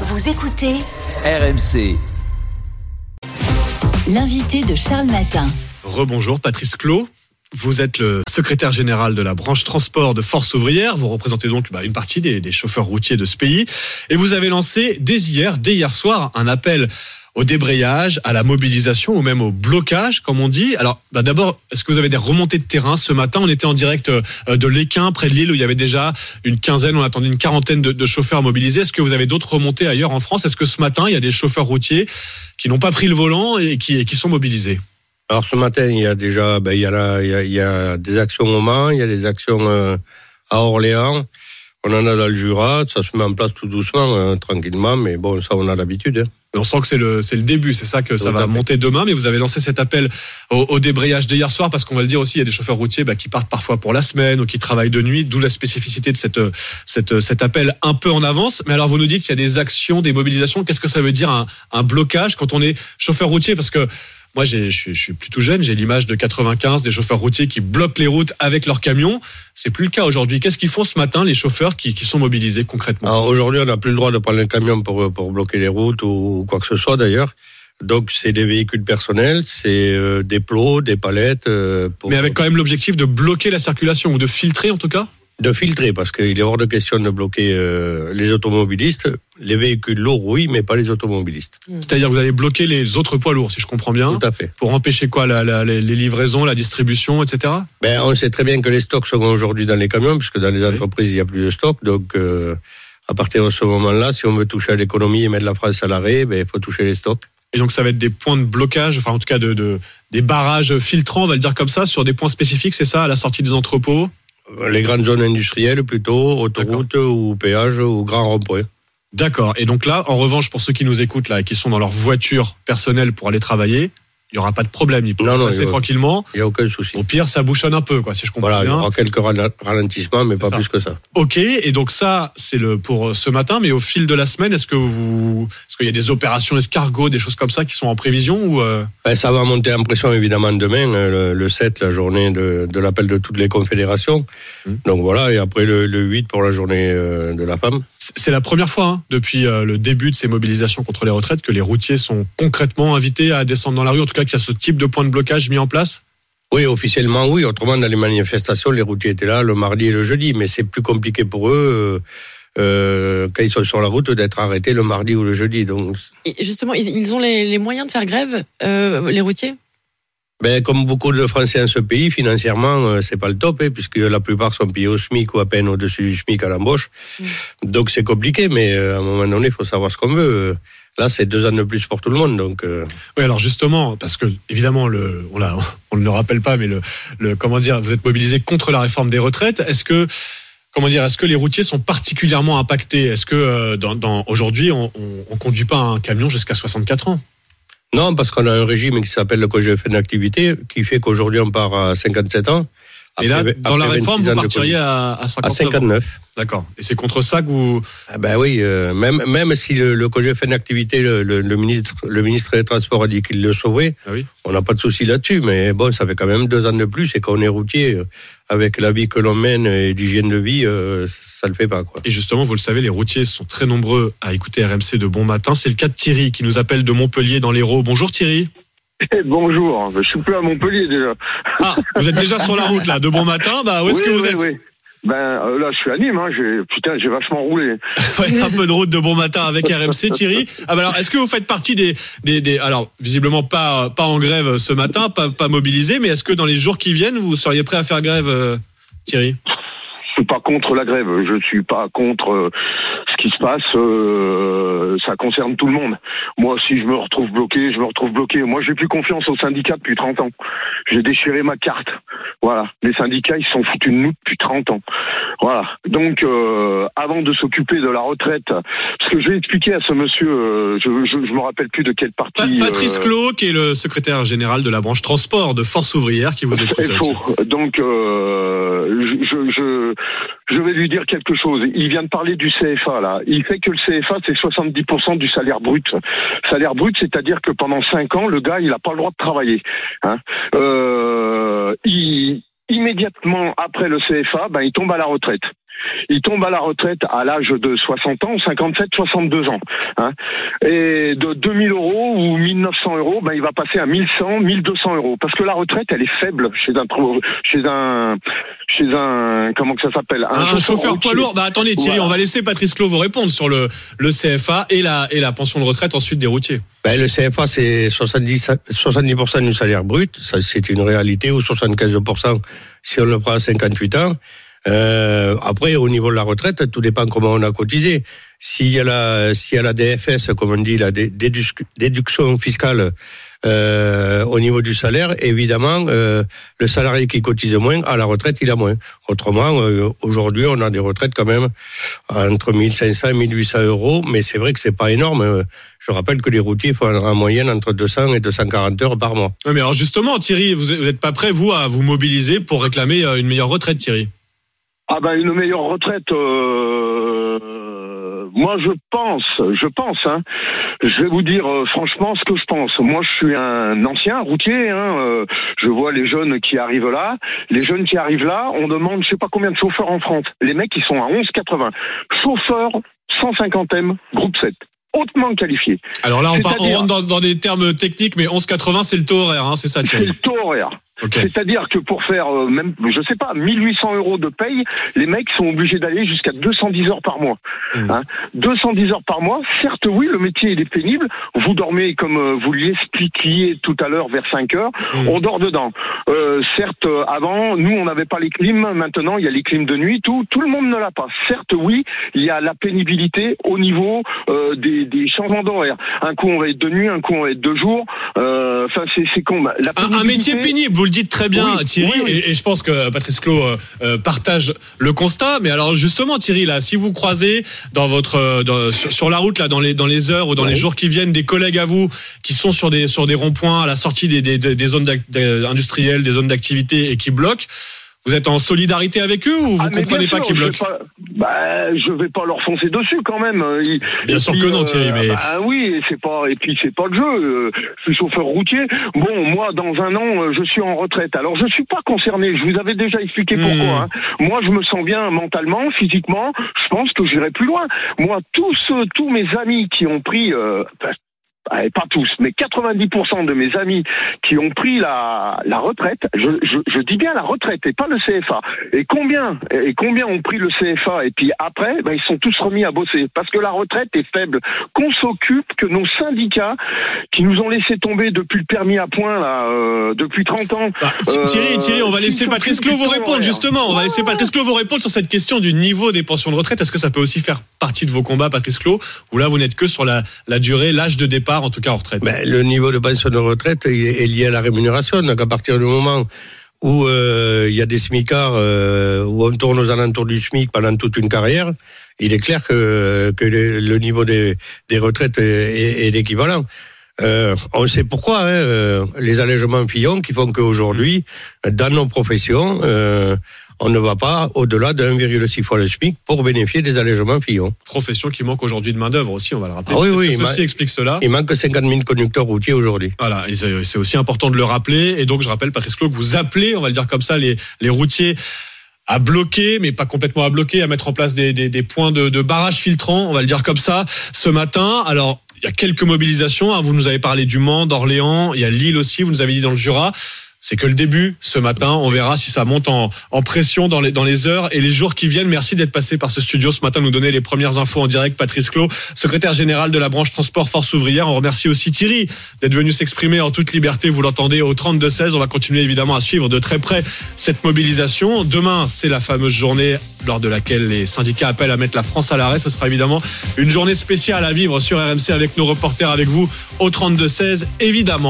Vous écoutez RMC. l'invité de Charles Matin. Rebonjour, Patrice Clot. Vous êtes le secrétaire général de la branche transport de Force ouvrière. Vous représentez donc bah, une partie des, des chauffeurs routiers de ce pays. Et vous avez lancé dès hier, dès hier soir, un appel au débrayage, à la mobilisation ou même au blocage, comme on dit. Alors, bah, d'abord, est-ce que vous avez des remontées de terrain ce matin? On était en direct euh, de l'Équin, près de Lille, où il y avait déjà une quinzaine, on attendait une quarantaine de, chauffeurs mobilisés. Est-ce que vous avez d'autres remontées ailleurs en France? Est-ce que ce matin, il y a des chauffeurs routiers qui n'ont pas pris le volant et qui, sont mobilisés? Alors ce matin, il y a déjà, ben, il y a, des actions au Mans, il y a des actions euh, à Orléans. On en a dans le Jura, ça se met en place tout doucement, euh, tranquillement, mais bon, ça on a l'habitude. hein. On sent que c'est le, c'est le début, c'est ça que ça va monter demain, mais vous avez lancé cet appel au, au débrayage d'hier soir, parce qu'on va le dire aussi, il y a des chauffeurs routiers bah, qui partent parfois pour la semaine ou qui travaillent de nuit, d'où la spécificité de cette, cette, cet appel un peu en avance. Mais alors vous nous dites qu'il y a des actions, des mobilisations, qu'est-ce que ça veut dire un, un blocage quand on est chauffeur routier? Parce que moi, je suis, plutôt jeune, j'ai l'image de 95 des chauffeurs routiers qui bloquent les routes avec leurs camions. C'est plus le cas aujourd'hui. Qu'est-ce qu'ils font ce matin, les chauffeurs qui, qui sont mobilisés concrètement? Aujourd'hui, on n'a plus le droit de prendre un camion pour, pour bloquer les routes ou quoi que ce soit d'ailleurs. Donc c'est des véhicules personnels, c'est euh, des plots, des palettes. euh, pour, Mais avec quand même l'objectif de bloquer la circulation ou de filtrer en tout cas? De filtrer, parce qu'il est hors de question de bloquer euh, les automobilistes. Les véhicules lourds, oui, mais pas les automobilistes. C'est-à-dire que vous allez bloquer les autres poids lourds, si je comprends bien, Tout à fait. pour empêcher quoi la- la- les livraisons, la distribution, etc. Ben, on sait très bien que les stocks sont aujourd'hui dans les camions, puisque dans les entreprises, il n'y a plus de stock. Donc, euh, à partir de ce moment-là, si on veut toucher à l'économie et mettre la France à l'arrêt, ben, il faut toucher les stocks. Et donc ça va être des points de blocage, enfin en tout cas de, de- des barrages filtrants, on va le dire comme ça, sur des points spécifiques, c'est ça, à la sortie des entrepôts? Les grandes zones industrielles, plutôt, autoroutes ou péages ou grands ronds-points. D'accord. Et donc là, en revanche, pour ceux qui nous écoutent là, et qui sont dans leur voiture personnelle pour aller travailler, il y aura pas de problème, ils pourront Non, passer il tranquillement. Il n'y a aucun souci. Au pire, ça bouchonne un peu, quoi, si je comprends Voilà, il y bien. aura quelques ralentissements, mais pas ça. plus que ça. Ok, et donc ça, c'est le pour euh, ce matin, mais au fil de la semaine, est-ce que vous, est-ce qu'il y a des opérations escargots, des choses comme ça qui sont en prévision ou euh, Ben, ça va monter en pression évidemment demain, euh, le, le 7, la journée de, de l'appel de toutes les confédérations. Mhm. Donc voilà, et après le, le 8 pour la journée euh, de la femme. c'est la première fois hein, depuis le début de ces mobilisations contre les retraites que les routiers sont concrètement invités à descendre dans la rue, en tout cas qu'il y a ce type de point de blocage mis en place? Oui, officiellement, oui. Autrement, dans les manifestations, les routiers étaient là le mardi et le jeudi, mais c'est plus compliqué pour eux, euh, euh, quand ils sont sur la route, d'être arrêtés le mardi ou le jeudi. Donc, Et justement, ils, ont les, les moyens de faire grève, euh, les routiers? Ben, comme beaucoup de Français en ce pays, financièrement, euh, c'est pas le top, hein, puisque la plupart sont payés au SMIC ou à peine au-dessus du SMIC à l'embauche. Donc c'est compliqué, mais euh, à un moment donné, il faut savoir ce qu'on veut. Là, c'est deux ans de plus pour tout le monde, donc. euh, Oui, alors justement, parce que évidemment, le, on, ne le rappelle pas, mais le, le comment dire, vous êtes mobilisé contre la réforme des retraites. Est-ce que comment dire, est-ce que les routiers sont particulièrement impactés? Est-ce que euh, dans, dans- aujourd'hui, on, on conduit pas un camion jusqu'à 64 ans? Non, parce qu'on a un régime qui s'appelle le congé fin d'activité, qui fait qu'aujourd'hui on part à 57 ans. Et là, dans la réforme, 26 vous partiriez à, à À 59 ans. 59. D'accord. Et c'est contre ça que vous. Ah ben oui, euh, même, même si le, le d'activité, le, le, le ministre, le ministre des Transports a dit qu'il le sauvait, Ah oui. on n'a pas de souci là-dessus, mais bon, ça fait quand même deux ans de plus, et quand on est routier, euh, avec la vie que l'on mène et l'hygiène de vie, euh, ça le fait pas, quoi. Et justement, vous le savez, les routiers sont très nombreux à écouter RMC de bon matin. C'est le cas de Thierry qui nous appelle de Montpellier dans l'Hérault. Bonjour Thierry. Eh, bonjour, je suis plus à Montpellier déjà. Ah, vous êtes déjà sur la route là, de bon matin. Bah, où est-ce oui, que vous oui, êtes oui. Ben euh, là, je suis à Nîmes. Hein. J'ai, putain, j'ai vachement roulé. Ouais, un peu de route de bon matin avec RMC, Thierry. Ah bah alors, est-ce que vous faites partie des, des, des alors visiblement pas pas en grève ce matin, pas pas mobilisé, mais est-ce que dans les jours qui viennent, vous seriez prêt à faire grève, euh, Thierry? Suis pas contre la grève. Je suis pas contre euh, ce qui se passe. euh, ça concerne tout le monde. Moi, si je me retrouve bloqué, je me retrouve bloqué. Moi, j'ai plus confiance aux syndicats depuis 30 ans. J'ai déchiré ma carte. Voilà. Les syndicats, ils se sont foutus de nous depuis 30 ans. Voilà. Donc, euh, avant de s'occuper de la retraite, parce que je vais expliquer à ce monsieur, euh, je, je, je me rappelle plus de quelle Pa- partie. Patrice euh, Clot, qui est le secrétaire général de la branche transport de Force ouvrière, qui vous écoute. C'est faux. Donc, euh, je, je, je, vais lui dire quelque chose. Il vient de parler du CFA, là. Il fait que le CFA, c'est 70% du salaire brut. Salaire brut, c'est-à-dire que pendant 5 ans, le gars, il n'a pas le droit de travailler. Hein. Euh, immédiatement après le CFA, ben, il tombe à la retraite. Il tombe à la retraite à l'âge de 60 ans, 57, 62 ans. Hein. Et de 2000 euros ou 1900 euros, ben, il va passer à 1100, 1200 euros. Parce que la retraite, elle est faible chez un, chez un, chez un, comment que ça s'appelle? Un, chauffeur poids lourd. Bah attendez Thierry, Voilà. on va laisser Patrice Clos vous répondre sur le, le CFA et la, et la pension de retraite ensuite des routiers. Ben, le CFA, c'est 70, 70% du salaire brut, ça c'est une réalité, ou 75% si on le prend à 58 ans. Euh, après, au niveau de la retraite, tout dépend comment on a cotisé. S'il y a la, s'il y a la DFS, comme on dit, la dé- déduc- déduction fiscale euh, au niveau du salaire, évidemment, euh, le salarié qui cotise moins, à la retraite, il a moins. Autrement, euh, aujourd'hui, on a des retraites quand même entre 1500 et 1800 euros, mais c'est vrai que c'est pas énorme. Je rappelle que les routiers font en moyenne entre 200 et 240 heures par mois. Ouais, mais alors justement, Thierry, vous n'êtes pas prêt, vous, à vous mobiliser pour réclamer euh, une meilleure retraite, Thierry? Ah ben une meilleure retraite. euh, moi je pense, je pense. Hein, je vais vous dire euh, franchement ce que je pense. Moi je suis un ancien routier. Hein, euh, je vois les jeunes qui arrivent là. Les jeunes qui arrivent là, on demande je sais pas combien de chauffeurs en France. Les mecs ils sont à 11,80. Chauffeur 150M groupe 7 hautement qualifié. Alors là, on, part- on C'est-à-dire- rentre dans, dans des termes techniques, mais 11,80, c'est le taux horaire, hein, c'est ça, C'est le taux horaire. C'est-à-dire que pour faire euh, même, je sais pas, 1800 euros de paye, les mecs sont obligés d'aller jusqu'à 210 heures par mois. Mmh. Hein 210 heures par mois, certes oui, le métier il est pénible. Vous dormez comme euh, vous l'expliquiez tout à l'heure vers 5 heures, Mmh. on dort dedans. Euh, certes, euh, avant, nous on n'avait pas les clims, maintenant il y a les clims de nuit, tout, tout le monde ne l'a pas. Certes oui, il y a la pénibilité au niveau euh, des, des changements d'horaire. Un coup on va être de nuit, un coup on va être de jour. Enfin c'est c'est con. La Un, un métier pénible, vous le dites très bien, Oui, Thierry, oui, oui. Et, et je pense que Patrice Clos euh, euh, partage le constat. Mais alors justement, Thierry, là, si vous croisez dans votre euh, dans- sur, sur la route là, dans les dans les heures ou dans les jours qui viennent, des collègues à vous qui sont sur des sur des ronds-points à la sortie des, des, des zones industrielles, des zones d'activité et qui bloquent, vous êtes en solidarité avec eux ou vous Ah, comprenez pas qu'ils bloquent pas- bah, je vais pas leur foncer dessus quand même. Ils- Bien et sûr puis, que non, Thierry, mais- Bah oui, c'est pas et puis c'est pas le jeu. Euh, Je suis chauffeur routier. Bon, moi, dans un an, euh, je suis en retraite. Alors, je suis pas concerné. Je vous avais déjà expliqué Hmm. pourquoi. hein. Moi, je me sens bien mentalement, physiquement. Je pense que j'irai plus loin. Moi, tous ceux, tous mes amis qui ont pris. euh, bah, pas tous, mais 90% de mes amis qui ont pris la, la retraite, je, je, je dis bien la retraite et pas le CFA. Et combien et combien ont pris le CFA et puis après, ben, ils sont tous remis à bosser parce que la retraite est faible. Qu'on s'occupe que nos syndicats qui nous ont laissé tomber depuis le permis à point là, euh, depuis 30 ans. Bah, Euh, Thierry, Thierry, on va laisser Patrice Clos vous répondre justement. On va laisser Patrice Clos vous répondre sur cette question du niveau des pensions de retraite. Est-ce que ça peut aussi faire partie de vos combats, Patrice Clos, ou là vous n'êtes que sur la, la durée, l'âge de départ, en tout cas en retraite le niveau de pension de retraite est lié à la rémunération. Donc à partir du moment où euh, il y a des smicards, euh, où on tourne aux alentours du SMIC pendant toute une carrière, il est clair que, le, niveau des, retraites est, est- équivalent. Euh, on sait pourquoi, hein, euh, les allègements Fillon qui font qu'aujourd'hui, dans nos professions, on ne va pas au-delà de 1,6 fois le SMIC pour bénéficier des allègements Fillon. Profession qui manque aujourd'hui de main d'œuvre aussi, on va le rappeler. Ah oui, oui, Ceci explique cela. Il manque 50 000 conducteurs routiers aujourd'hui. Voilà, c'est aussi important de le rappeler. Et donc, je rappelle, Patrice Clos, que vous appelez, on va le dire comme ça, les, les routiers à bloquer, mais pas complètement à bloquer, à mettre en place des, des, des points de, de barrage filtrants, on va le dire comme ça, ce matin. Alors, il y a quelques mobilisations. hein. Vous nous avez parlé du Mans, d'Orléans, il y a Lille aussi, vous nous avez dit dans le Jura. C'est que le début ce matin. On verra si ça monte en, pression dans les, dans les heures et les jours qui viennent. Merci d'être passé par ce studio ce matin, nous donner les premières infos en direct. Patrice Clos, secrétaire général de la branche transport Force ouvrière. On remercie aussi Thierry d'être venu s'exprimer en toute liberté. Vous l'entendez au 32-16. On va continuer évidemment à suivre de très près cette mobilisation. Demain, c'est la fameuse journée lors de laquelle les syndicats appellent à mettre la France à l'arrêt. Ce sera évidemment une journée spéciale à vivre sur RMC avec nos reporters, avec vous au 32-16, évidemment.